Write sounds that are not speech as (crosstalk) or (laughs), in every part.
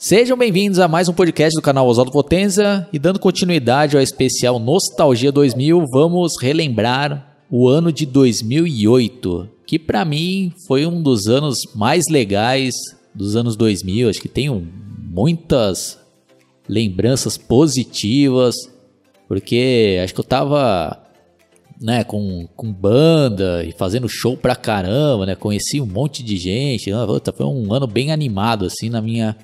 Sejam bem-vindos a mais um podcast do canal Oswaldo Potência e dando continuidade ao especial Nostalgia 2000, vamos relembrar o ano de 2008, que para mim foi um dos anos mais legais dos anos 2000, acho que tenho muitas lembranças positivas, porque acho que eu tava né, com, com banda e fazendo show pra caramba, né? Conheci um monte de gente. Foi um ano bem animado, assim, na minha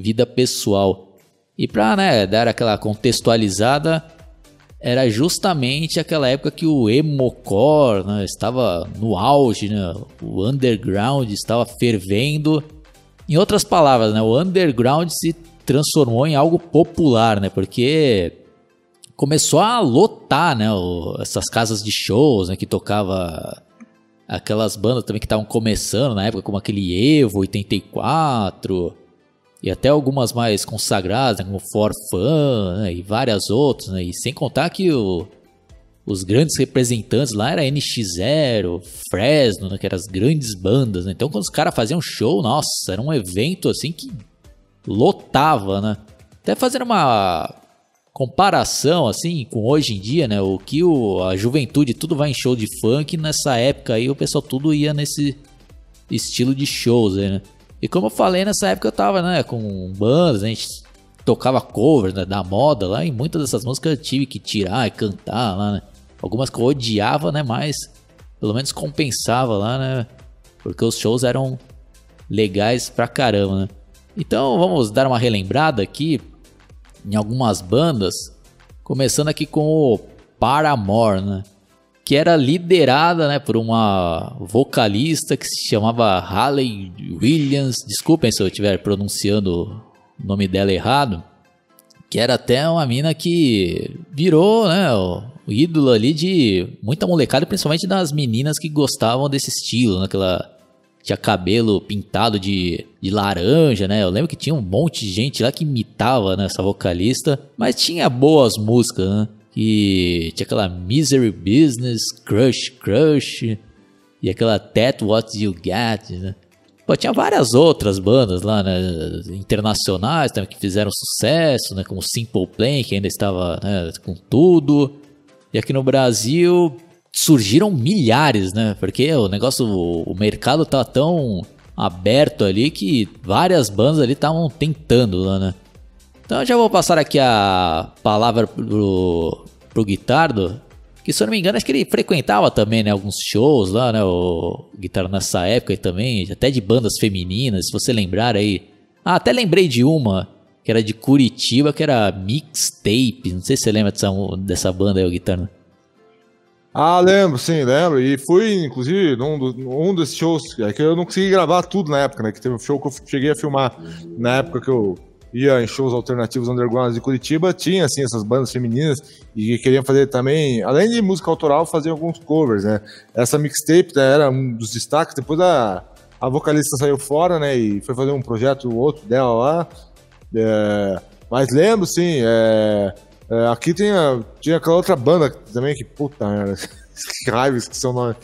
vida pessoal. E para né, dar aquela contextualizada, era justamente aquela época que o emocore né, estava no auge, né, o underground estava fervendo. Em outras palavras, né, o underground se transformou em algo popular, né, porque começou a lotar né, essas casas de shows né, que tocava aquelas bandas também que estavam começando na época, como aquele Evo 84 e até algumas mais consagradas, né, como For Fun né, e várias outras, né, e sem contar que o, os grandes representantes lá era NX0, Fresno, né, que eram as grandes bandas, né, então quando os caras faziam show, nossa, era um evento assim que lotava, né, até fazendo uma comparação assim com hoje em dia, né, o que o, a juventude tudo vai em show de funk, nessa época aí o pessoal tudo ia nesse estilo de shows, né, e como eu falei, nessa época eu tava, né, com bandas, a gente tocava covers né, da moda lá, e muitas dessas músicas eu tive que tirar e cantar lá, né? Algumas que eu odiava, né, mas pelo menos compensava lá, né? Porque os shows eram legais pra caramba, né? Então vamos dar uma relembrada aqui em algumas bandas, começando aqui com o Paramore, né? Que era liderada né, por uma vocalista que se chamava Hayley Williams. Desculpem se eu estiver pronunciando o nome dela errado. Que era até uma mina que virou né, o, ídolo ali de muita molecada, principalmente das meninas que gostavam desse estilo, né, que ela tinha cabelo pintado de, de laranja, né? Eu lembro que tinha um monte de gente lá que imitava né, essa vocalista, mas tinha boas músicas, né? Que tinha aquela Misery Business, Crush Crush e aquela That What You Get, né? Pô, tinha várias outras bandas lá, né, internacionais também que fizeram sucesso, né, como Simple Plan, que ainda estava né, com tudo. E aqui no Brasil surgiram milhares, né? Porque o negócio, o, mercado tá tão aberto ali que várias bandas ali estavam tentando lá, né? Então já vou passar aqui a palavra pro, pro Guitardo, que se eu não me engano, acho que ele frequentava também, né, alguns shows lá, né, o Guitardo nessa época também, até de bandas femininas, se você lembrar aí. Ah, até lembrei de uma, que era de Curitiba, que era Mixtape, não sei se você lembra dessa, dessa banda aí, o Guitardo. Ah, lembro, sim, lembro. E fui, inclusive, num, do, um desses shows, é que eu não consegui gravar tudo na época, né? Que teve um show que eu cheguei a filmar na época que eu ia em shows alternativos underground de Curitiba, tinha assim essas bandas femininas e queriam fazer também, além de música autoral, fazer alguns covers, né? Essa mixtape né, era um dos destaques, depois a, a vocalista saiu fora, né, e foi fazer um projeto outro dela lá. É, mas lembro, sim, é, é, aqui tinha, tinha aquela outra banda também que, puta (laughs) que raiva, esqueci o nome.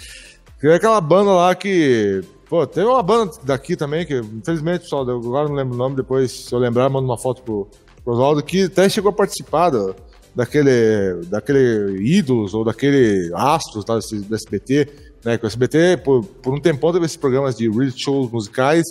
É aquela banda lá que Pô, tem uma banda daqui também, que infelizmente, pessoal, agora não lembro o nome, depois, se eu lembrar, mando uma foto pro, pro Oswaldo, que até chegou a participar do, daquele, daquele ídolos ou daquele astros tá, do SBT, né? Que o SBT, por, por um tempão, teve esses programas de reality shows musicais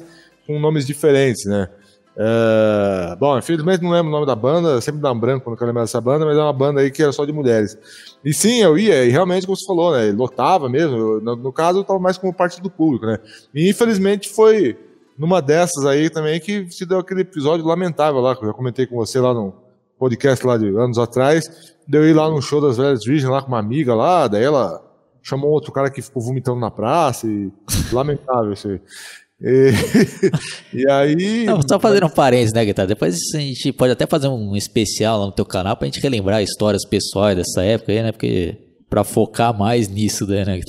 com nomes diferentes, né? É, bom, infelizmente não lembro o nome da banda, sempre dá um branco quando eu lembro dessa banda, mas é uma banda aí que era só de mulheres. E sim, eu ia, e realmente, como você falou, né? Lotava mesmo. No, no, caso, eu estava mais como parte do público, né? E infelizmente foi numa dessas aí também que se deu aquele episódio lamentável lá, que eu já comentei com você lá no podcast lá de anos atrás. Deu ir lá no show das Velhas Virgens lá com uma amiga lá, daí ela chamou outro cara que ficou vomitando na praça e lamentável isso aí. E, (laughs) e aí. Não, só fazendo um parênteses, né, Guitarra? Depois a gente pode até fazer um especial lá no teu canal pra gente relembrar histórias pessoais dessa época aí, né? Porque. Pra focar mais nisso, né, né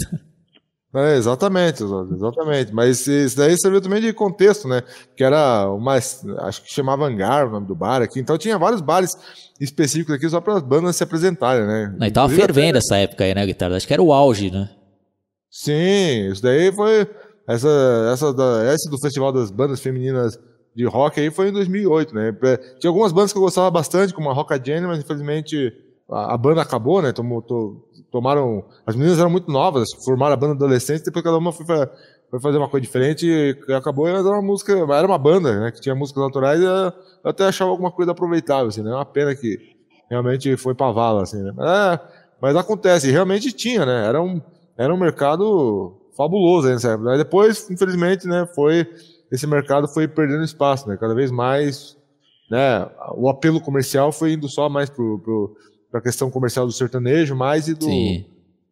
É, exatamente, exatamente. Mas isso daí serviu também de contexto, né? Que era uma. Acho que chamava Hangar o nome do bar aqui. Então tinha vários bares específicos aqui só para as bandas se apresentarem, né? Não, e tava fervendo até... essa época aí, né, Guitarra? Acho que era o auge, né? Sim, isso daí foi essa, essa, da, essa do Festival das Bandas Femininas de rock aí foi em 2008, né? É, tinha algumas bandas que eu gostava bastante, como a Rock Jenny, mas infelizmente a, a, banda acabou, né? Tomou, to, tomaram. As meninas eram muito novas, formaram a banda adolescente, depois cada uma foi, foi fazer uma coisa diferente e acabou era uma música. Era uma banda, né? Que tinha músicas naturais e eu até achava alguma coisa aproveitável, assim, né? É uma pena que realmente foi pra vala, assim, né? É, mas acontece, realmente tinha, né? Era um, era um mercado fabuloso aí nessa época. Depois, infelizmente, né, foi esse mercado foi perdendo espaço, né? Cada vez mais, né? O apelo comercial foi indo só mais pro, pro pra questão comercial do sertanejo, mais e do Sim.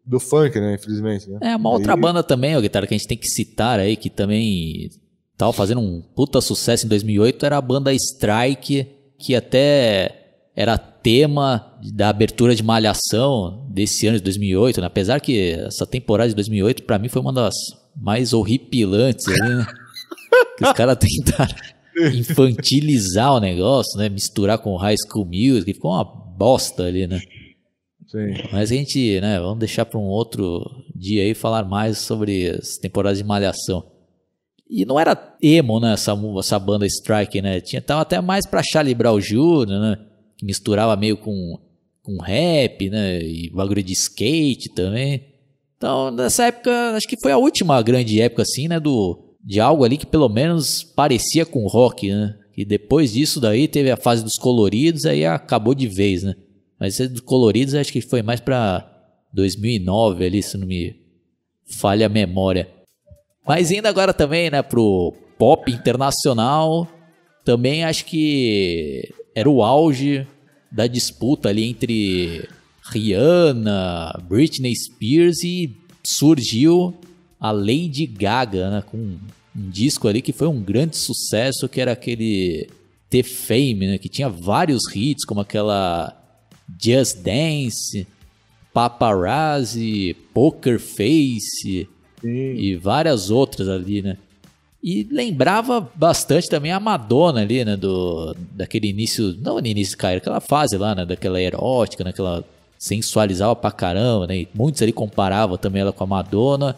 do funk, né? Infelizmente. Né? É uma aí... outra banda também, ó, guitarra que a gente tem que citar aí que também tava fazendo um puta sucesso em 2008 era a banda Strike, que até era tema da abertura de Malhação desse ano de 2008, né? apesar que essa temporada de 2008 para mim foi uma das mais horripilantes né? (laughs) que os caras tentaram infantilizar o negócio, né? Misturar com High School Music, ficou uma bosta ali, né? Sim. Mas a gente, né, vamos deixar para um outro dia aí falar mais sobre as temporadas de Malhação. E não era emo, né, essa, essa banda Strike, né? Tinha, tava até mais para Charlie Brown Jr., né? Que misturava meio com, com rap, né? E bagulho de skate também. Então, nessa época, acho que foi a última grande época, assim, né? Do, de algo ali que pelo menos parecia com rock, né? E depois disso daí teve a fase dos coloridos, aí acabou de vez, né? Mas esse dos coloridos acho que foi mais para 2009 ali, se não me falha a memória. Mas indo agora também, né, pro pop internacional, também acho que era o auge da disputa ali entre Rihanna, Britney Spears e surgiu a Lady Gaga, né, com um disco ali que foi um grande sucesso, que era aquele The Fame, né, que tinha vários hits, como aquela Just Dance, Paparazzi, Poker Face Sim. e várias outras ali, né? E lembrava bastante também a Madonna ali, né? Do, daquele início, não no início, cara, aquela fase lá, né? Daquela erótica, né? Que ela sensualizava pra caramba, né? E muitos ali comparavam também ela com a Madonna.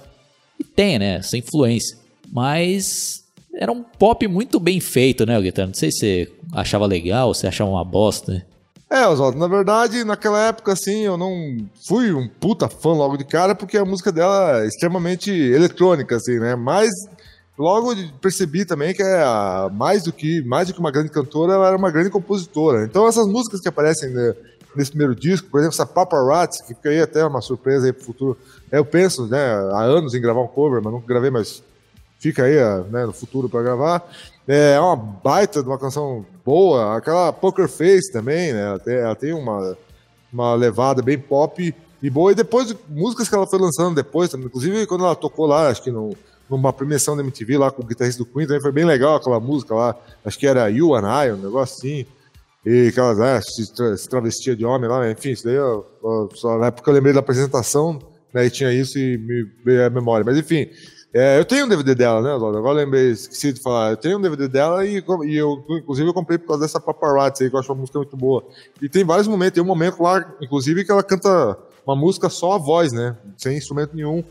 E tem, né, essa influência. Mas era um pop muito bem feito, né, Guitarra? Não sei se você achava legal, se achava uma bosta, né? É, Oswaldo, na verdade, naquela época, assim, eu não fui um puta fã logo de cara, porque a música dela é extremamente eletrônica, assim, né? Mas logo percebi também que é mais do que mais do que uma grande cantora, ela era uma grande compositora. Então essas músicas que aparecem né, nesse primeiro disco, por exemplo, essa Paparazzi, que fica aí até uma surpresa aí pro futuro. Eu penso, né, há anos em gravar um cover, mas nunca gravei, mas fica aí né, no futuro para gravar. É uma baita de uma canção boa. Aquela Poker Face também, né? Ela tem, ela tem uma, uma levada bem pop e boa. E depois, músicas que ela foi lançando depois, inclusive quando ela tocou lá, acho que no, numa premiação da MTV lá com o guitarrista do Queen, também foi bem legal aquela música lá. Acho que era You and I, um negócio assim. E aquelas, né, se, tra se travestia de homem lá, enfim, isso daí eu, eu, só na época eu lembrei da apresentação, né, e tinha isso e me veio a memória. Mas enfim, é, eu tenho um DVD dela, né, Agora eu lembrei, esqueci de falar. Eu tenho um DVD dela e, e eu, inclusive, eu comprei por causa dessa paparazzi aí, que eu acho uma música muito boa. E tem vários momentos, tem um momento lá, inclusive, que ela canta uma música só a voz, né, sem instrumento nenhum.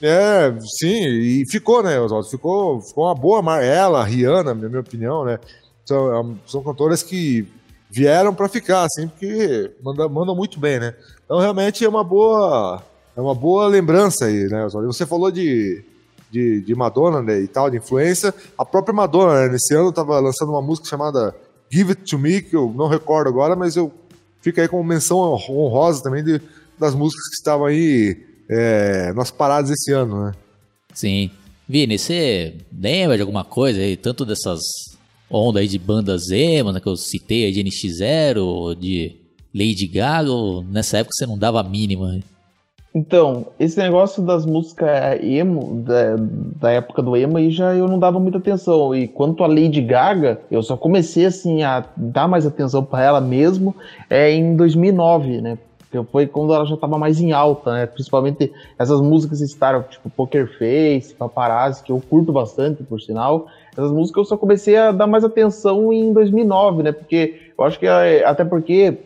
É, sim, e ficou, né, Oswaldo? Ficou, ficou uma boa marca. Ela, Rihanna, na minha opinião, né? São, é são cantoras que vieram para ficar, assim, porque mandam, mandam muito bem, né? Então realmente é uma boa, é uma boa lembrança aí, né? Você falou de, de, de Madonna né, e tal, de influência. A própria Madonna, né, nesse ano, estava lançando uma música chamada Give It To Me, que eu não recordo agora, mas eu fico aí como menção honrosa também de, das músicas que estavam aí é, nas paradas esse ano, né? Sim. Vini, você lembra de alguma coisa aí, tanto dessas onda aí de bandas emo, né, que eu citei aí de NX0, de Lady Gaga, ou nessa época você não dava a mínima? Né? Então, esse negócio das músicas emo, da, da, época do emo, aí já eu não dava muita atenção. E quanto a Lady Gaga, eu só comecei assim a dar mais atenção para ela mesmo é em 2009, né? Que foi quando ela já estava mais em alta, né? Principalmente essas músicas estaram tipo Poker Face, Paparazzi, que eu curto bastante, por sinal. Essas músicas eu só comecei a dar mais atenção em 2009, né? Porque eu acho que até porque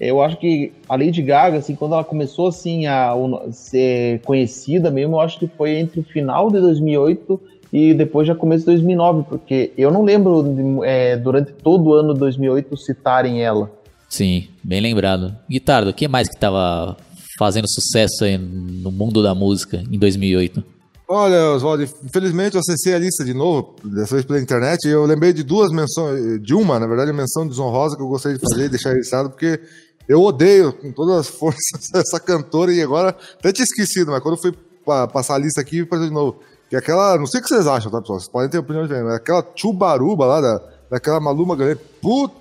eu acho que a Lady Gaga, assim, quando ela começou assim a ser conhecida mesmo, eu acho que foi entre o final de 2008 e depois já começo de 2009, porque eu não lembro é, durante todo o ano de 2008 citarem ela. Sim, bem lembrado. Guitardo, o que mais que tava fazendo sucesso aí no mundo da música em 2008? Olha, Oswaldo, infelizmente eu acessei a lista de novo, dessa vez pela internet, e eu lembrei de duas menções, de uma, na verdade, menção desonrosa que eu gostaria de fazer e deixar registrado, porque eu odeio com todas as forças (laughs) essa cantora e agora até tinha esquecido, mas quando eu fui passar a lista aqui, fazer de novo. Que é aquela, não sei o que vocês acham, tá, pessoal? Vocês podem ter opinião diferente, mas aquela chubaruba lá, da, daquela Maluma Galera, puta,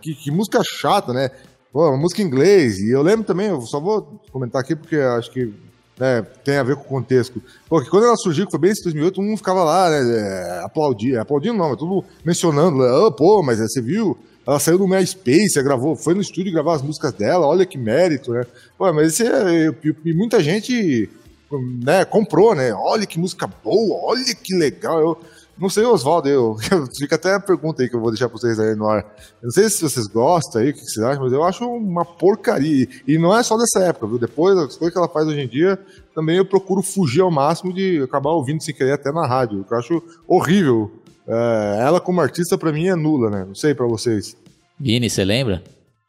que, que música chata, né? Pô, uma música em inglês. E eu lembro também, eu só vou comentar aqui porque acho que né, tem a ver com o contexto. Porque quando ela surgiu, que foi bem em 2008, todo mundo ficava lá, né, é, aplaudindo, aplaudindo não, mas tudo mencionando, oh, pô, mas você viu, ela saiu do MySpace, gravou, foi no estúdio gravar as músicas dela, olha que mérito, né? Pô, mas esse é, e muita gente né, comprou, né? Olha que música boa, olha que legal. Eu, não sei, Oswaldo, eu, (laughs) eu fica até a pergunta aí que eu vou deixar para vocês aí no ar. Eu não sei se vocês gostam aí, o que vocês acham, mas eu acho uma porcaria. E não é só dessa época, viu? Depois, as coisas que ela faz hoje em dia, também eu procuro fugir ao máximo de acabar ouvindo sem querer até na rádio, que eu acho horrível. É, ela como artista, para mim, é nula, né? Não sei para vocês. Vini, você lembra?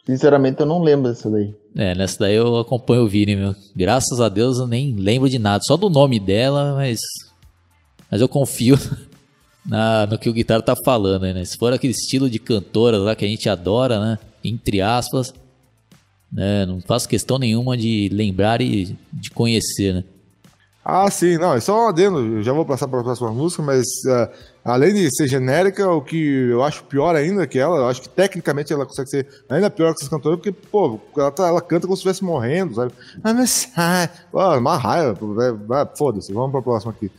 Sinceramente, eu não lembro dessa daí. É, nessa daí eu acompanho o Vini, meu. Graças a Deus eu nem lembro de nada. Só do nome dela, mas. Mas eu confio (laughs) na, no que o guitarra tá falando, né? Se for aquele estilo de cantora lá que a gente adora, né? Entre aspas, né? Não faço questão nenhuma de lembrar e de conhecer, né? Ah, sim, não, é só um adendo, já vou passar para a próxima música, mas uh, além de ser genérica, o que eu acho pior ainda que ela, eu acho que tecnicamente ela consegue ser ainda pior que essas cantoras, porque, pô, ela, tá, ela canta como se estivesse morrendo, sabe? Ah, mas, ah, uma raiva, foda-se, vamos para a próxima aqui.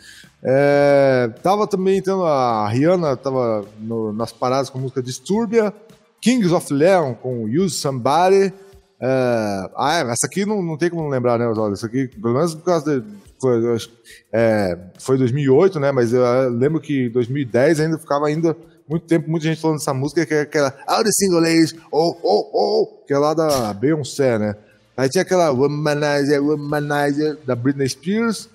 É, tava também tendo a Rihanna, tava no, nas paradas com a música Disturbia, Kings of Leon com Use Somebody. É, ah, essa aqui não, não tem como lembrar, né, Oswaldo? Essa aqui, pelo menos por causa de. Foi, é, foi 2008, né? Mas eu lembro que 2010 ainda ficava ainda muito tempo, muita gente falando dessa música, que é aquela All the Single Ladies, oh, oh, oh, que é lá da Beyoncé, né? Aí tinha aquela Womanizer, Womanizer da Britney Spears.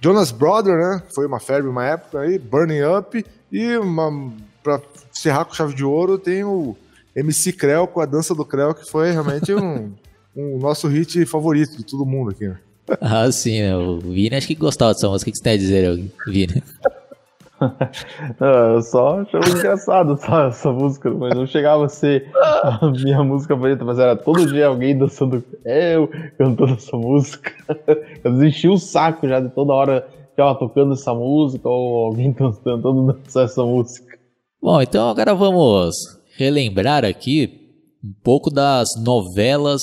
Jonas Brother, né? Foi uma febre uma época aí, Burning Up. E uma, pra encerrar com chave de ouro, tem o MC Creu com a dança do Creu, que foi realmente um, (laughs) um nosso hit favorito de todo mundo aqui. Né? Ah, sim, né? O Vini acho que gostava dessa música. O que você tem a dizer, Vini? (laughs) eu só achava engraçado essa, essa, música, mas não chegava a ser a minha música favorita, mas era todo dia alguém dançando eu cantando essa música. (laughs) Eu desisti o saco já de toda hora ficava tocando essa música ou alguém tentando dançar essa música. Bom, então agora vamos relembrar aqui um pouco das novelas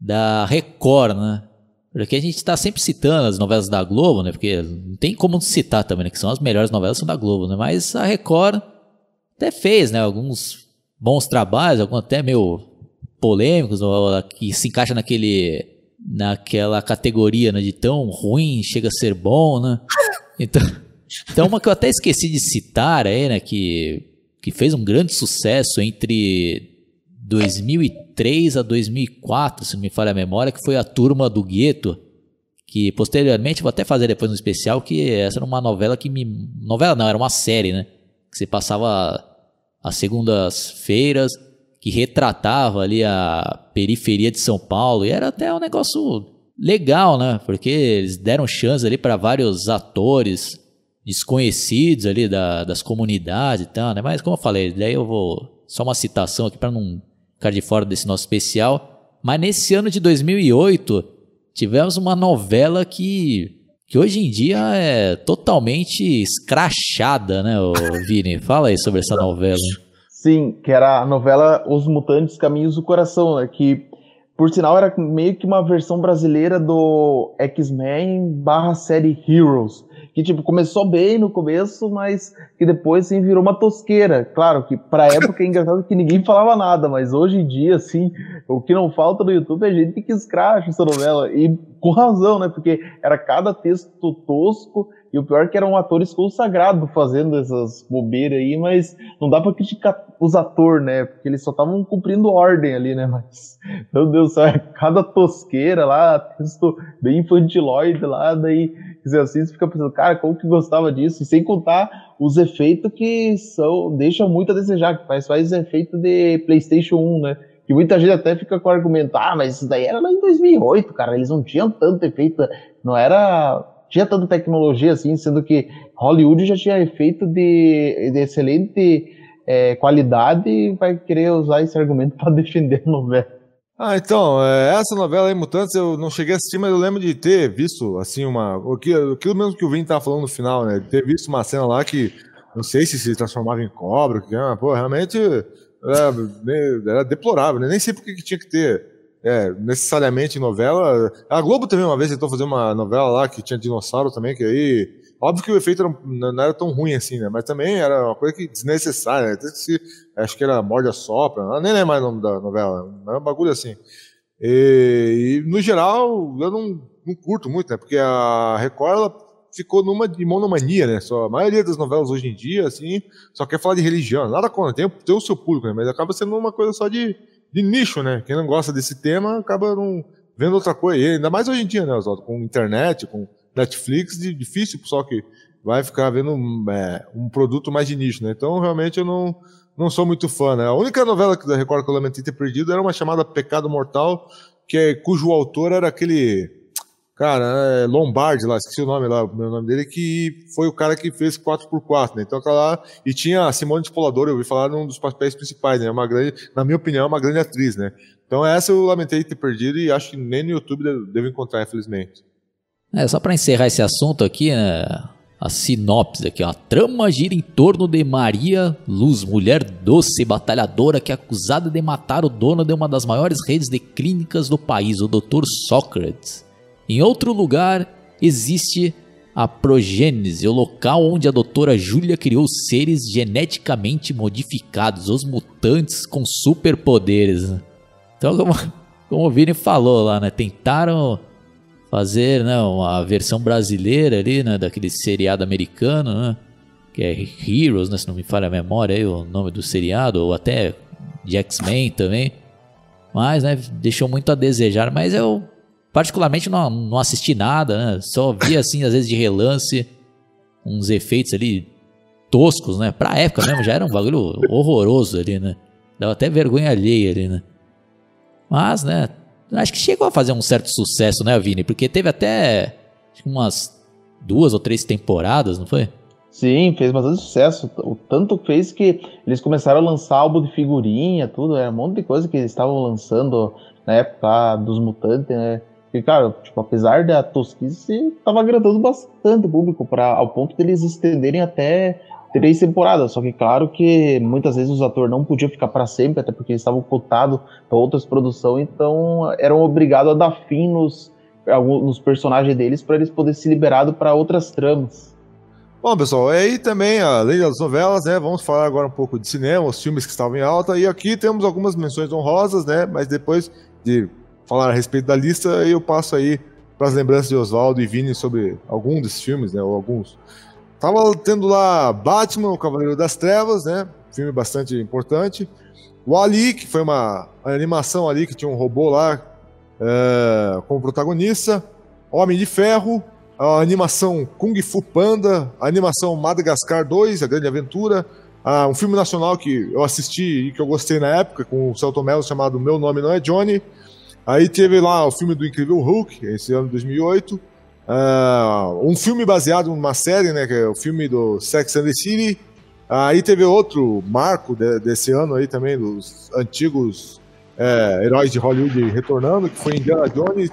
da Record, né? Porque a gente está sempre citando as novelas da Globo, né? Porque não tem como citar também, né? Que são as melhores novelas são da Globo, né? Mas a Record até fez, né? Alguns bons trabalhos, alguns até meio polêmicos, que se encaixa naquele naquela categoria, né? De tão ruim chega a ser bom, né? (laughs) Então, então uma que eu até esqueci de citar aí, né? Que, que fez um grande sucesso entre 2003 a 2004, se não me falha a memória, que foi a Turma do Gueto, que posteriormente, vou até fazer depois um especial, que essa era uma novela que me... Novela não, era uma série, né? Que você passava às segundas-feiras, que retratava ali a periferia de São Paulo, e era até um negócio legal, né? Porque eles deram chance ali para vários atores desconhecidos ali da, das comunidades e tal, né? Mas como eu falei, daí eu vou só uma citação aqui para não ficar de fora desse nosso especial. Mas nesse ano de 2008, tivemos uma novela que, que hoje em dia é totalmente escrachada, né, (laughs) Vini? Fala aí sobre essa novela. Sim, que era a novela Os Mutantes Caminhos do Coração, né, que por sinal era meio que uma versão brasileira do X-Men barra série Heroes que tipo começou bem no começo, mas que depois assim virou uma tosqueira. Claro que para época é engraçado que ninguém falava nada, mas hoje em dia assim, o que não falta no YouTube é gente que escracha essa novela e com razão, né? Porque era cada texto tosco e o pior é que eram atores consagrados fazendo essas bobeiras aí, mas não dá pra criticar os atores, né? Porque eles só estavam cumprindo ordem ali, né? Mas, (laughs) meu Deus do céu, (laughs) cada tosqueira lá, texto bem infantiloide lá, daí você assiste fica pensando, cara, como que gostava disso? E sem contar os efeitos que são, deixam muito a desejar, que faz, faz efeito de PlayStation 1, né? Que muita gente até fica com o argumento, ah, mas isso daí era lá em 2008, cara, eles não tinham tanto efeito, não era. Tinha tanta tecnologia assim, sendo que Hollywood já tinha efeito de, de excelente é, qualidade e vai querer usar esse argumento (laughs) para defender a novela. Ah, então, é, essa novela aí, Mutantes, eu não cheguei a assistir, mas eu lembro de ter visto, assim, uma. Aquilo, mesmo que o Vini tava falando no final, né? De ter visto uma cena lá que não sei se se transformava em cobra, que, ah, pô, realmente era, (laughs) era deplorável, né? Nem sei por que tinha que ter é, necessariamente novela. A Globo também uma vez tentou fazer uma novela lá que tinha dinossauro também, que aí Óbvio que o efeito era, não era tão ruim assim, né? Mas também era uma coisa que desnecessária. Né? Se, acho que era Morde a Sopra, nem lembro mais o nome da novela. Era um bagulho assim. E, e no geral, eu não, não curto muito, né? Porque a Record ela ficou numa de monomania, né? Só, a maioria das novelas hoje em dia, assim, só quer falar de religião. Nada contra, tem, tem o seu público, né? Mas acaba sendo uma coisa só de, de nicho, né? Quem não gosta desse tema acaba não vendo outra coisa. E ainda mais hoje em dia, né, Oswaldo? Com internet, com Netflix, difícil só que vai ficar vendo é, um produto mais de nicho, né? Então, realmente, eu não, não sou muito fã, né? A única novela da Record que eu lamentei ter perdido era uma chamada Pecado Mortal, que é, cujo autor era aquele cara, é Lombardi lá, esqueci o nome lá, o nome dele, que foi o cara que fez 4x4, né? Então, aquela lá, e tinha a Simone Spolador, eu ouvi falar num dos papéis principais, né? É uma grande, na minha opinião, é uma grande atriz, né? Então, essa eu lamentei ter perdido e acho que nem no YouTube devo encontrar, infelizmente. É, só para encerrar esse assunto aqui, né, a sinopse aqui, ó. A trama gira em torno de Maria Luz, mulher doce e batalhadora que é acusada de matar o dono de uma das maiores redes de clínicas do país, o Dr. Sócrates. Em outro lugar, existe a progênese, o local onde a doutora Júlia criou seres geneticamente modificados, os mutantes com superpoderes. Então, como, como o Vini falou lá, né? Tentaram fazer né, uma versão brasileira ali, né, daquele seriado americano, né, que é Heroes, né, se não me falha a memória aí, o nome do seriado, ou até de X-Men também. Mas, né, deixou muito a desejar, mas eu particularmente não, não assisti nada, né, só vi (laughs) assim, às vezes de relance, uns efeitos ali toscos, né, pra época mesmo, já era um bagulho horroroso ali, né, dava até vergonha alheia ali, né. Mas, né, Acho que chegou a fazer um certo sucesso, né, Vini? Porque teve até umas duas ou três temporadas, não foi? Sim, fez bastante sucesso. O tanto fez que eles começaram a lançar álbum de figurinha, tudo. Era um monte de coisa que eles estavam lançando na época dos Mutantes, né? E, cara, tipo, apesar da tosquice, tava agradando bastante o público, pra, ao ponto de eles estenderem até três temporadas. Só que, claro que muitas vezes os atores não podiam ficar para sempre, até porque eles estavam cotados para outras produções, então eram obrigados a dar fim nos, nos personagens deles para eles poderem ser liberados para outras tramas. Bom, pessoal, e aí também, além das novelas, né, vamos falar agora um pouco de cinema, os filmes que estavam em alta, e aqui temos algumas menções honrosas, né, mas depois de falar a respeito da lista, eu passo aí para as lembranças de Oswaldo e Vini sobre algum desses filmes, né, ou alguns. Tava tendo lá Batman, o Cavaleiro das Trevas, né? Filme bastante importante. O Ali, que foi uma animação ali que tinha um robô lá é, como protagonista. Homem de Ferro, a animação Kung Fu Panda, a animação Madagascar 2, A Grande Aventura, ah, um filme nacional que eu assisti e que eu gostei na época, com o Celton Mello, chamado Meu Nome Não É Johnny. Aí teve lá o filme do Incrível Hulk, esse ano de 2008. Uh, um filme baseado numa série, né, que é o filme do Sex and the City. Aí teve outro marco de, desse ano aí também, dos antigos é, heróis de Hollywood retornando, que foi Indiana Jones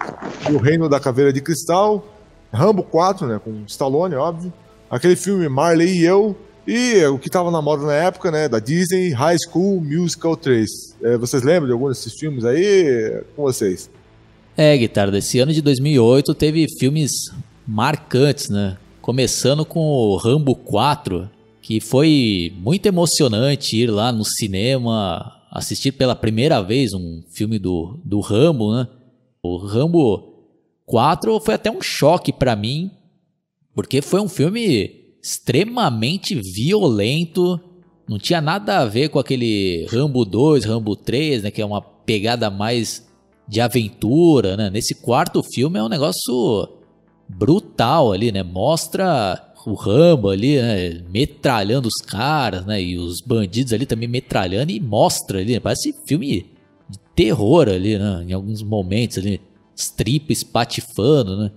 e o Reino da Caveira de Cristal. Rambo 4, né, com Stallone, óbvio. Aquele filme Marley e Eu. E o que estava na moda na época, né, da Disney, High School Musical 3. É, vocês lembram de algum desses filmes aí? Com vocês. É, guitarra, desse ano de 2008 teve filmes marcantes, né? Começando com o Rambo 4, que foi muito emocionante ir lá no cinema assistir pela primeira vez um filme do, do Rambo, né? O Rambo 4 foi até um choque para mim, porque foi um filme extremamente violento, não tinha nada a ver com aquele Rambo 2, Rambo 3, né, que é uma pegada mais de aventura, né? Nesse quarto filme é um negócio brutal ali, né? Mostra o Rambo ali, né? Metralhando os caras, né? E os bandidos ali também metralhando e mostra ali, né? Parece filme de terror ali, né? Em alguns momentos ali, stripa espatifando, né?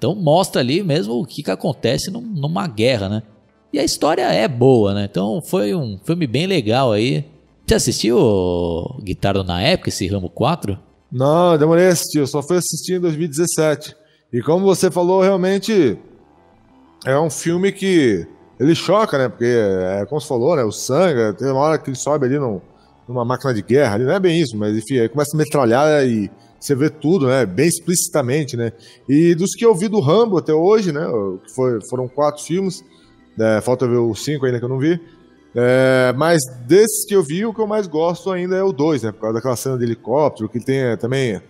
Então mostra ali mesmo o que, que acontece num, numa guerra, né? E a história é boa, né? Então foi um filme bem legal aí. Você assistiu, Guitarra, na época, esse Rambo 4? Não, demorei a assistir, eu só fui assistir em 2017. E como você falou, realmente é um filme que ele choca, né? Porque, é, como você falou, né? O sangue, tem uma hora que ele sobe ali no, numa máquina de guerra, ali não é bem isso, mas enfim, aí começa a metralhar e você vê tudo, né? Bem explicitamente, né? E dos que eu vi do Rambo até hoje, né? Foi, foram quatro filmes, né? falta ver os cinco ainda que eu não vi. É, mas desses que eu vi, o que eu mais gosto ainda é o 2, né? Por causa daquela cena de helicóptero, que tem é, também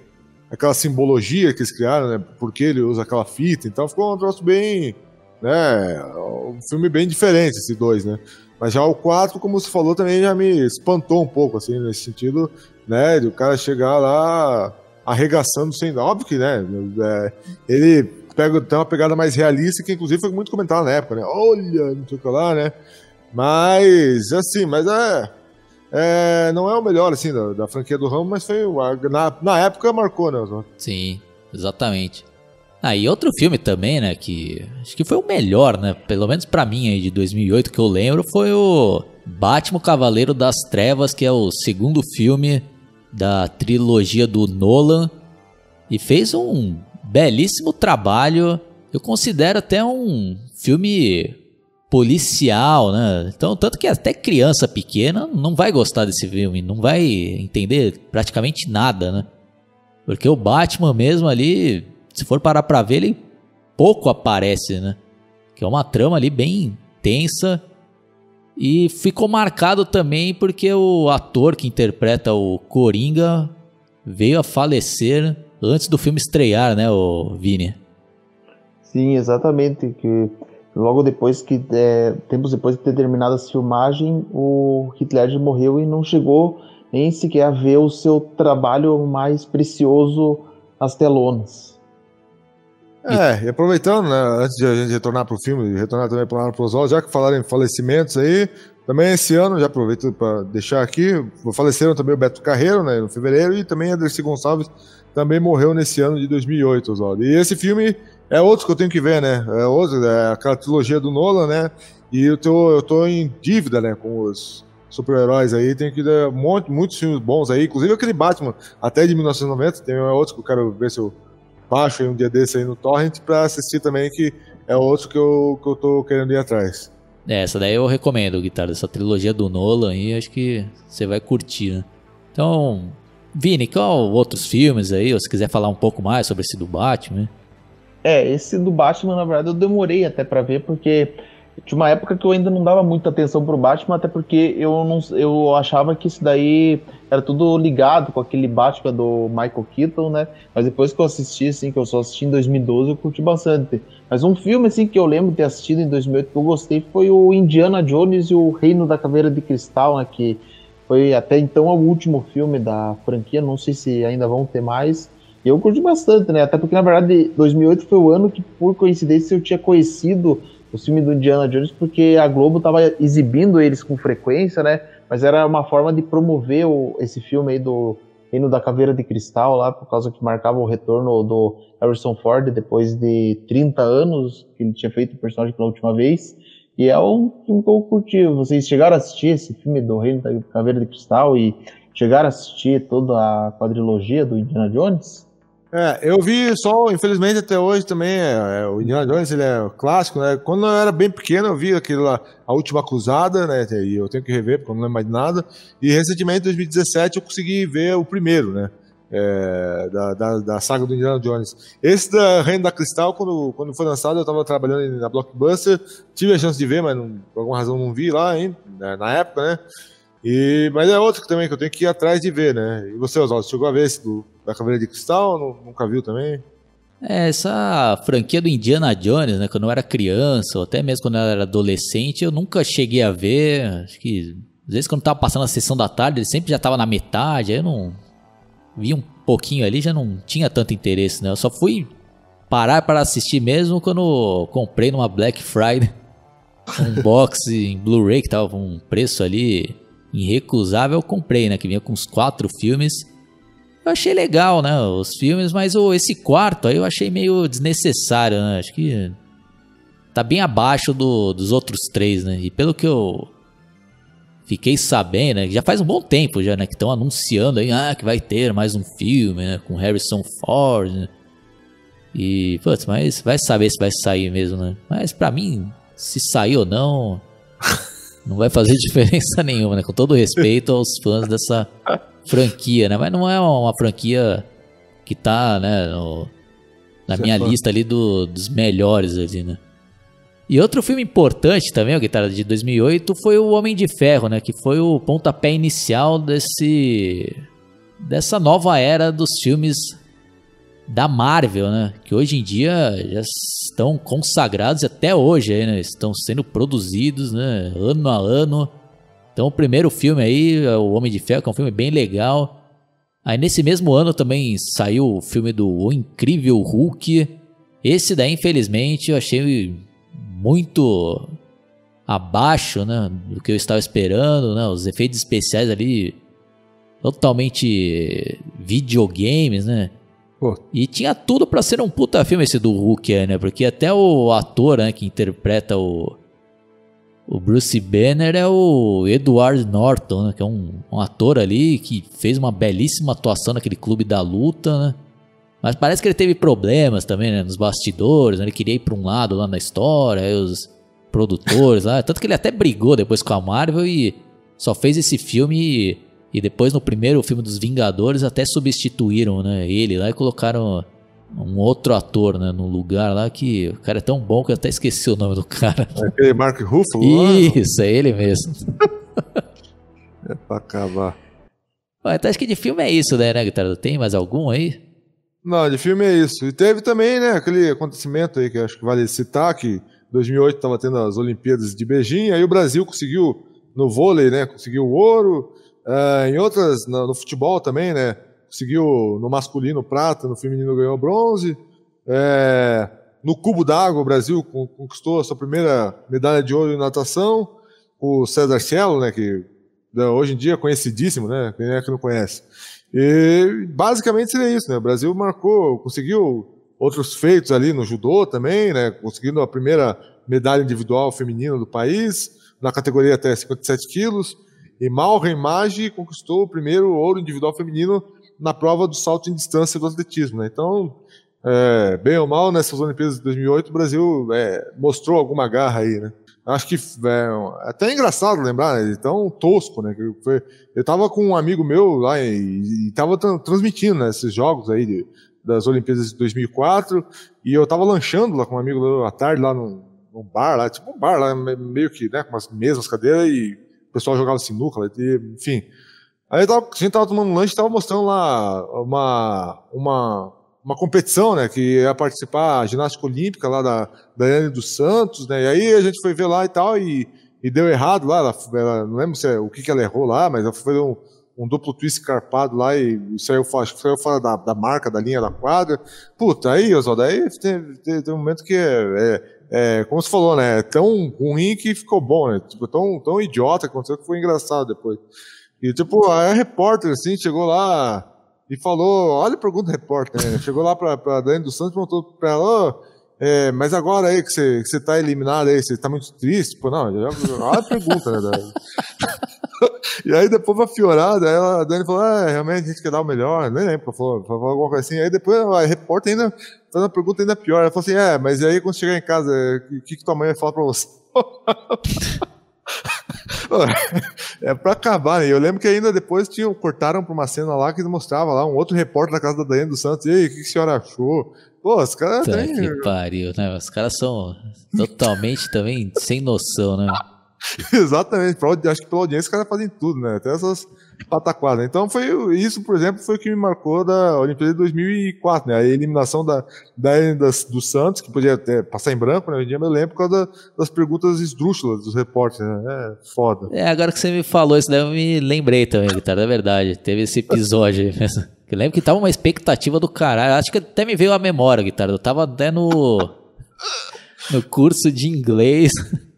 aquela simbologia que eles criaram, né? Porque ele usa aquela fita. Então ficou um troço bem. Né? Um filme bem diferente, esse 2, né? Mas já o 4, como você falou, também já me espantou um pouco, assim, nesse sentido, né? De o cara chegar lá arregaçando sem. Óbvio que, né? É, ele pega, tem uma pegada mais realista, que inclusive foi muito comentado na época, né? Olha, não sei o que lá, né? Mas, assim, mas é. é não é o melhor, assim, da, da franquia do Ramo, mas foi. Na, na época marcou, né? Sim, exatamente. Ah, e outro filme também, né, que acho que foi o melhor, né, pelo menos para mim aí de 2008 que eu lembro, foi o Batman Cavaleiro das Trevas, que é o segundo filme da trilogia do Nolan e fez um belíssimo trabalho. Eu considero até um filme policial, né? Então, tanto que até criança pequena não vai gostar desse filme, não vai entender praticamente nada, né? Porque o Batman mesmo ali, se for parar pra ver, ele pouco aparece, né? Que é uma trama ali bem tensa. E ficou marcado também porque o ator que interpreta o Coringa veio a falecer antes do filme estrear, né, o Vini? Sim, exatamente. Que logo depois que é, tempos depois de ter terminado a filmagem, o Hitler morreu e não chegou nem sequer a ver o seu trabalho mais precioso nas telonas. É, e aproveitando, né, antes de a gente retornar para o filme, retornar também para o Oswald, já que falaram em falecimentos aí, também esse ano, já aproveito para deixar aqui, faleceram também o Beto Carreiro, né, no fevereiro, e também a Dercy Gonçalves também morreu nesse ano de 2008, Oswald. E esse filme é outro que eu tenho que ver, né? É outro, é aquela trilogia do Nolan, né? E eu tô, eu tô em dívida, né, com os super-heróis aí, tem que dar um monte, muitos filmes bons aí, inclusive aquele Batman, até de 1990, tem outros que eu quero ver se eu baixo aí um dia desse aí no Torrent pra assistir também, que é outro que eu, que eu tô querendo ir atrás. É, essa daí eu recomendo, Guitarra, essa trilogia do Nolan aí, acho que você vai curtir, né? Então, Vini, qual outros filmes aí, ou se quiser falar um pouco mais sobre esse do Batman? É, esse do Batman, na verdade, eu demorei até para ver, porque tinha uma época que eu ainda não dava muita atenção pro Batman, até porque eu, não, eu achava que isso daí era tudo ligado com aquele Batman do Michael Keaton, né? Mas depois que eu assisti, assim, que eu só assisti em 2012, eu curti bastante. Mas um filme, assim, que eu lembro de ter assistido em 2008 que eu gostei foi o Indiana Jones e o Reino da Caveira de Cristal, né? Que foi até então o último filme da franquia, não sei se ainda vão ter mais. E eu curti bastante, né? Até porque, na verdade, 2008 foi o ano que, por coincidência, eu tinha conhecido o filme do Indiana Jones porque a Globo estava exibindo eles com frequência, né? Mas era uma forma de promover o, esse filme aí do Reino da Caveira de Cristal lá, por causa que marcava o retorno do Harrison Ford depois de 30 anos que ele tinha feito o personagem pela última vez. E é um filme que eu curti. Vocês chegaram a assistir esse filme do Reino da Caveira de Cristal e chegaram a assistir toda a quadrilogia do Indiana Jones? É, eu vi só, infelizmente até hoje também, é, é, o Indiana Jones, ele é clássico, né? Quando eu era bem pequeno, eu vi aquele lá, A Última Cruzada, né? E eu tenho que rever, porque eu não lembro mais de nada. E recentemente, em 2017, eu consegui ver o primeiro, né? É, da, da, da, saga do Indiana Jones. Esse da Reino da Cristal, quando, quando foi lançado, eu estava trabalhando na Blockbuster, tive a chance de ver, mas não, por alguma razão não vi lá né, na época, né? E, mas é outro também que eu tenho que ir atrás de ver, né? E você, Oswaldo, chegou a ver esse do, da Caveira de Cristal? Nunca viu também? É, essa franquia do Indiana Jones, né? Quando eu era criança, ou até mesmo quando eu era adolescente, eu nunca cheguei a ver. Acho que às vezes quando tava passando a sessão da tarde, ele sempre já tava na metade, aí eu não vi um pouquinho ali, já não tinha tanto interesse, né? Eu só fui parar para assistir mesmo quando comprei numa Black Friday (laughs) um box em Blu-ray que tava com um preço ali irrecusável, eu comprei, né? Que vinha com uns quatro filmes. Eu achei legal, né? Os filmes, mas oh, esse quarto aí eu achei meio desnecessário, né? Acho que tá bem abaixo do, dos outros três, né? E pelo que eu fiquei sabendo, né? Já faz um bom tempo já, né? Que estão anunciando aí, ah, que vai ter mais um filme, né? Com Harrison Ford, né? E, putz, mas vai saber se vai sair mesmo, né? Mas pra mim, se sair ou não, (laughs) não vai fazer (laughs) diferença nenhuma, né? Com todo respeito aos fãs dessa franquia, né? Mas não é uma franquia que tá, né, no, na Você minha é lista ali do, dos melhores ali, né? E outro filme importante também, o Guitarra de 2008, foi o Homem de Ferro, né? Que foi o pontapé inicial desse dessa nova era dos filmes da Marvel, né? Que hoje em dia já estão consagrados até hoje, né? Estão sendo produzidos, né? Ano a ano. Então o primeiro filme aí, O Homem de Ferro, que é um filme bem legal. Aí nesse mesmo ano também saiu o filme do O Incrível Hulk. Esse daí, infelizmente, eu achei muito abaixo, né? Do que eu estava esperando, né? Os efeitos especiais ali totalmente videogames, né? Pô. E tinha tudo para ser um puta filme esse do Hulk, né? Porque até o ator né, que interpreta o, o Bruce Banner é o Edward Norton, né? Que é um, um ator ali que fez uma belíssima atuação naquele clube da luta, né? Mas parece que ele teve problemas também, né? Nos bastidores, né? Ele queria ir pra um lado lá na história, aí os produtores lá. Tanto que ele até brigou depois com a Marvel e só fez esse filme e depois no primeiro filme dos Vingadores até substituíram, né, ele lá e colocaram um outro ator, né, no lugar lá que o cara é tão bom que eu até esqueci o nome do cara. É aquele Mark Ruffalo? (laughs) Isso, é ele mesmo. (laughs) é pra acabar. Bom, então acho que de filme é isso, né, né, Guitarra? Tem mais algum aí? Não, de filme é isso. E teve também, né, aquele acontecimento aí que acho que vale citar, que 2008 estava tendo as Olimpíadas de Beijing, aí o Brasil conseguiu no vôlei, né, conseguiu o ouro, Uh, em outras, no, no, futebol também, né? Conseguiu no masculino prata, no feminino ganhou bronze. É, no cubo d'água, o Brasil conquistou a sua primeira medalha de ouro em natação. O César Cielo, né? Que né, hoje em dia é conhecidíssimo, né? Quem é que não conhece? E basicamente seria isso, né? O Brasil marcou, conseguiu outros feitos ali no judô também, né? Conseguindo a primeira medalha individual feminina do país, na categoria até 57 quilos. E Malren Maggi conquistou o primeiro ouro individual feminino na prova do salto em distância do atletismo. Né? Então, é, bem ou mal, nessas Olimpíadas de 2008, o Brasil é, mostrou alguma garra aí, né? Acho que é até engraçado lembrar, né? tão tosco, né? Eu tava com um amigo meu lá e, e tava transmitindo né, esses jogos aí de, das Olimpíadas de 2004 e eu tava lanchando lá com um amigo à tarde lá num, num bar lá, tipo um bar lá, meio que, né, com umas mesas, cadeiras e o pessoal jogava sinuca, enfim. Aí tava, a gente tava tomando lanche e tava mostrando lá uma, uma, uma competição, né, que ia participar a ginástica olímpica lá da Daiane dos Santos, né, e aí a gente foi ver lá e tal, e, e deu errado lá, ela, ela, não lembro se é, o que que ela errou lá, mas ela foi um, um duplo twist carpado lá e, e saiu, saiu fora da, da marca, da linha da quadra. Puta, aí, Oswaldo, aí tem, tem, tem um momento que é, é é, como você falou, né? É tão ruim que ficou bom, né? Tipo, tão, tão idiota que aconteceu que foi engraçado depois. E, tipo, a repórter, assim, chegou lá e falou, olha a pergunta do repórter, né? (laughs) Chegou lá pra, pra Dani dos Santos e perguntou pra ela, oh, é, mas agora aí que você, que você tá eliminado aí, você tá muito triste? Pô, não, olha a pergunta, né? (laughs) (laughs) e aí depois pra piorar, daí ela, a Dani falou, ah, realmente a gente quer dar o melhor, nem lembro, falou, falou alguma coisa assim. Aí depois a repórter ainda faz uma pergunta ainda pior. Ela falou assim, é, mas aí quando chegar em casa, o que, que tua mãe vai falar pra você? (laughs) é pra acabar, né? Eu lembro que ainda depois tinham, cortaram pra uma cena lá que mostrava lá um outro repórter da casa da Daiane dos Santos. E aí, o que, que a senhora achou? Pô, os caras. Têm... que pariu, né? Os caras são totalmente também sem noção, né? (laughs) Exatamente. Acho que pela audiência os caras fazem tudo, né? Até essas pataquadas. Então foi isso, por exemplo, foi o que me marcou da Olimpíada de 2004, né? A eliminação da, da das, do Santos, que podia até passar em branco, né? Hoje em dia eu lembro por causa da, das perguntas esdrúxulas dos repórteres, né? É foda. É, agora que você me falou isso daí, eu me lembrei também, Guitarra, é verdade. Teve esse episódio aí mesmo. (laughs) Eu lembro que tava uma expectativa do caralho. Acho que até me veio a memória, guitarra. Eu tava até no, no curso de inglês, (laughs)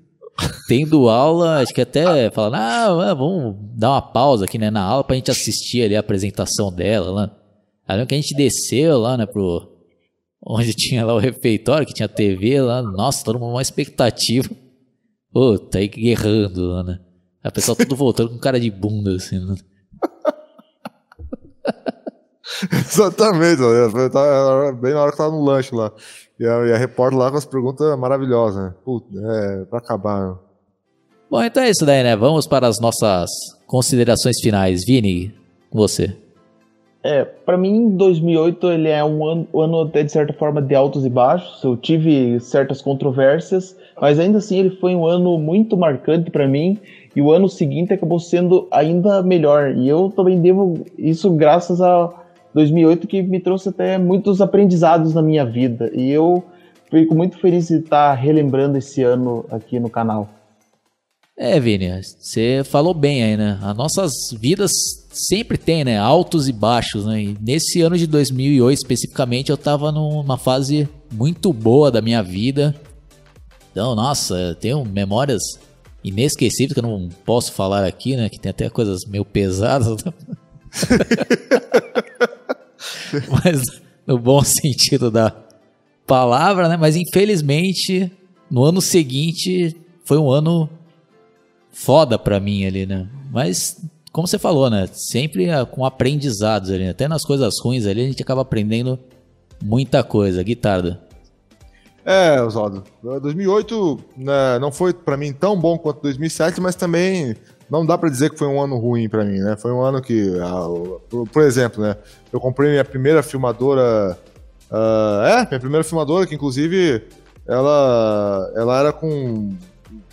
tendo aula, acho que até falando, ah, vamos dar uma pausa aqui né, na aula pra gente assistir ali a apresentação dela. Lá. Aí que a gente desceu lá, né, pro. Onde (laughs) tinha lá o refeitório, que tinha TV lá. Nossa, todo mundo uma expectativa. Pô, tá aí guerrando lá, né? A pessoa tudo voltando com cara de bunda, assim, né? (laughs) Exatamente, bem na hora que tava no lanche lá. E a, e a repórter lá com as perguntas maravilhosas, né? Puta, é, pra acabar. Bom, então é isso daí, né? Vamos para as nossas considerações finais. Vini, com você. É, para mim, 2008 ele é um ano, um ano até de certa forma de altos e baixos. Eu tive certas controvérsias, mas ainda assim ele foi um ano muito marcante para mim. E o ano seguinte acabou sendo ainda melhor. E eu também devo isso graças a 2008 que me trouxe até muitos aprendizados na minha vida. E eu fico muito feliz de estar relembrando esse ano aqui no canal. É, Vini, você falou bem aí, né? As nossas vidas sempre tem, né? Altos e baixos, né? E nesse ano de 2008 especificamente eu tava numa fase muito boa da minha vida. Então, nossa, eu tenho memórias inesquecíveis que eu não posso falar aqui, né? Que tem até coisas meio pesadas. (laughs) (laughs) Mas no bom sentido da palavra, né? Mas infelizmente, no ano seguinte foi um ano foda pra mim ali, né? Mas como você falou, né? Sempre ah, com aprendizados ali, né? até nas coisas ruins ali a gente acaba aprendendo muita coisa. Guitarra. É, Oswaldo. 2008 né, não foi para mim tão bom quanto 2007, mas também não dá para dizer que foi um ano ruim para mim, né? Foi um ano que, por, por, exemplo, né? Eu comprei minha primeira filmadora, uh, é, minha primeira filmadora que inclusive ela, ela era com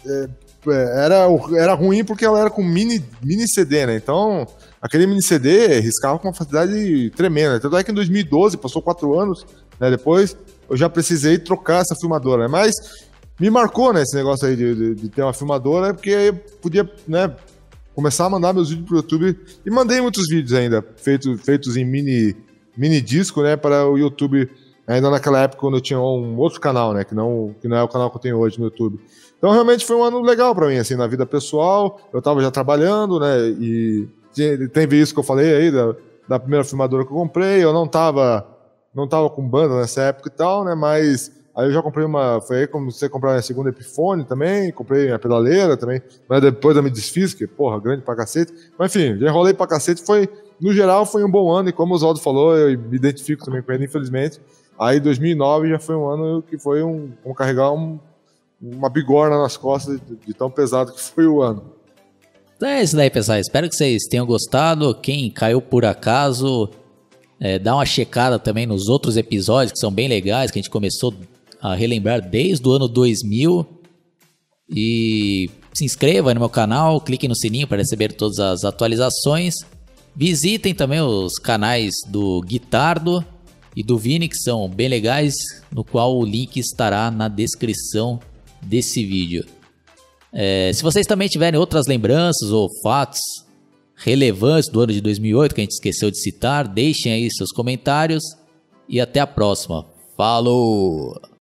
é, é, era, era ruim porque ela era com mini, mini CD, né? Então, aquele mini CD riscava com uma facilidade tremenda. Tanto é que em 2012, passou quatro anos, né? Depois, eu já precisei trocar essa filmadora, né? Mas me marcou, né, esse negócio aí de, de, de ter uma filmadora, porque eu podia, né, começar a mandar meus vídeos pro YouTube. E mandei muitos vídeos ainda, feito, feitos em mini, mini disco, né, para o YouTube, ainda naquela época quando eu tinha um outro canal, né, que não, que não é o canal que eu tenho hoje no YouTube. Então realmente foi um ano legal para mim, assim, na vida pessoal. Eu tava já trabalhando, né, e teve isso que eu falei aí, da, da primeira filmadora que eu comprei. Eu não tava, não tava com banda nessa época e tal, né, mas Aí eu já comprei uma. Foi aí como você comprar a segunda Epiphone também, comprei a pedaleira também. Mas depois eu me desfiz, que, porra, grande pra cacete. Mas enfim, já enrolei pra cacete. Foi, no geral, foi um bom ano. E como o Oswaldo falou, eu me identifico também com ele, infelizmente. Aí 2009 já foi um ano que foi um. Como carregar um, uma bigorna nas costas de, de tão pesado que foi o ano. Então é isso daí, pessoal. Espero que vocês tenham gostado. Quem caiu por acaso, é, dá uma checada também nos outros episódios que são bem legais, que a gente começou a relembrar desde o ano 2000. E se inscreva no meu canal, clique no sininho para receber todas as atualizações. Visitem também os canais do Guitardo e do Vini, que são bem legais, no qual o link estará na descrição desse vídeo. É, se vocês também tiverem outras lembranças ou fatos relevantes do ano de 2008 que a gente esqueceu de citar, deixem aí seus comentários e até a próxima. Falou!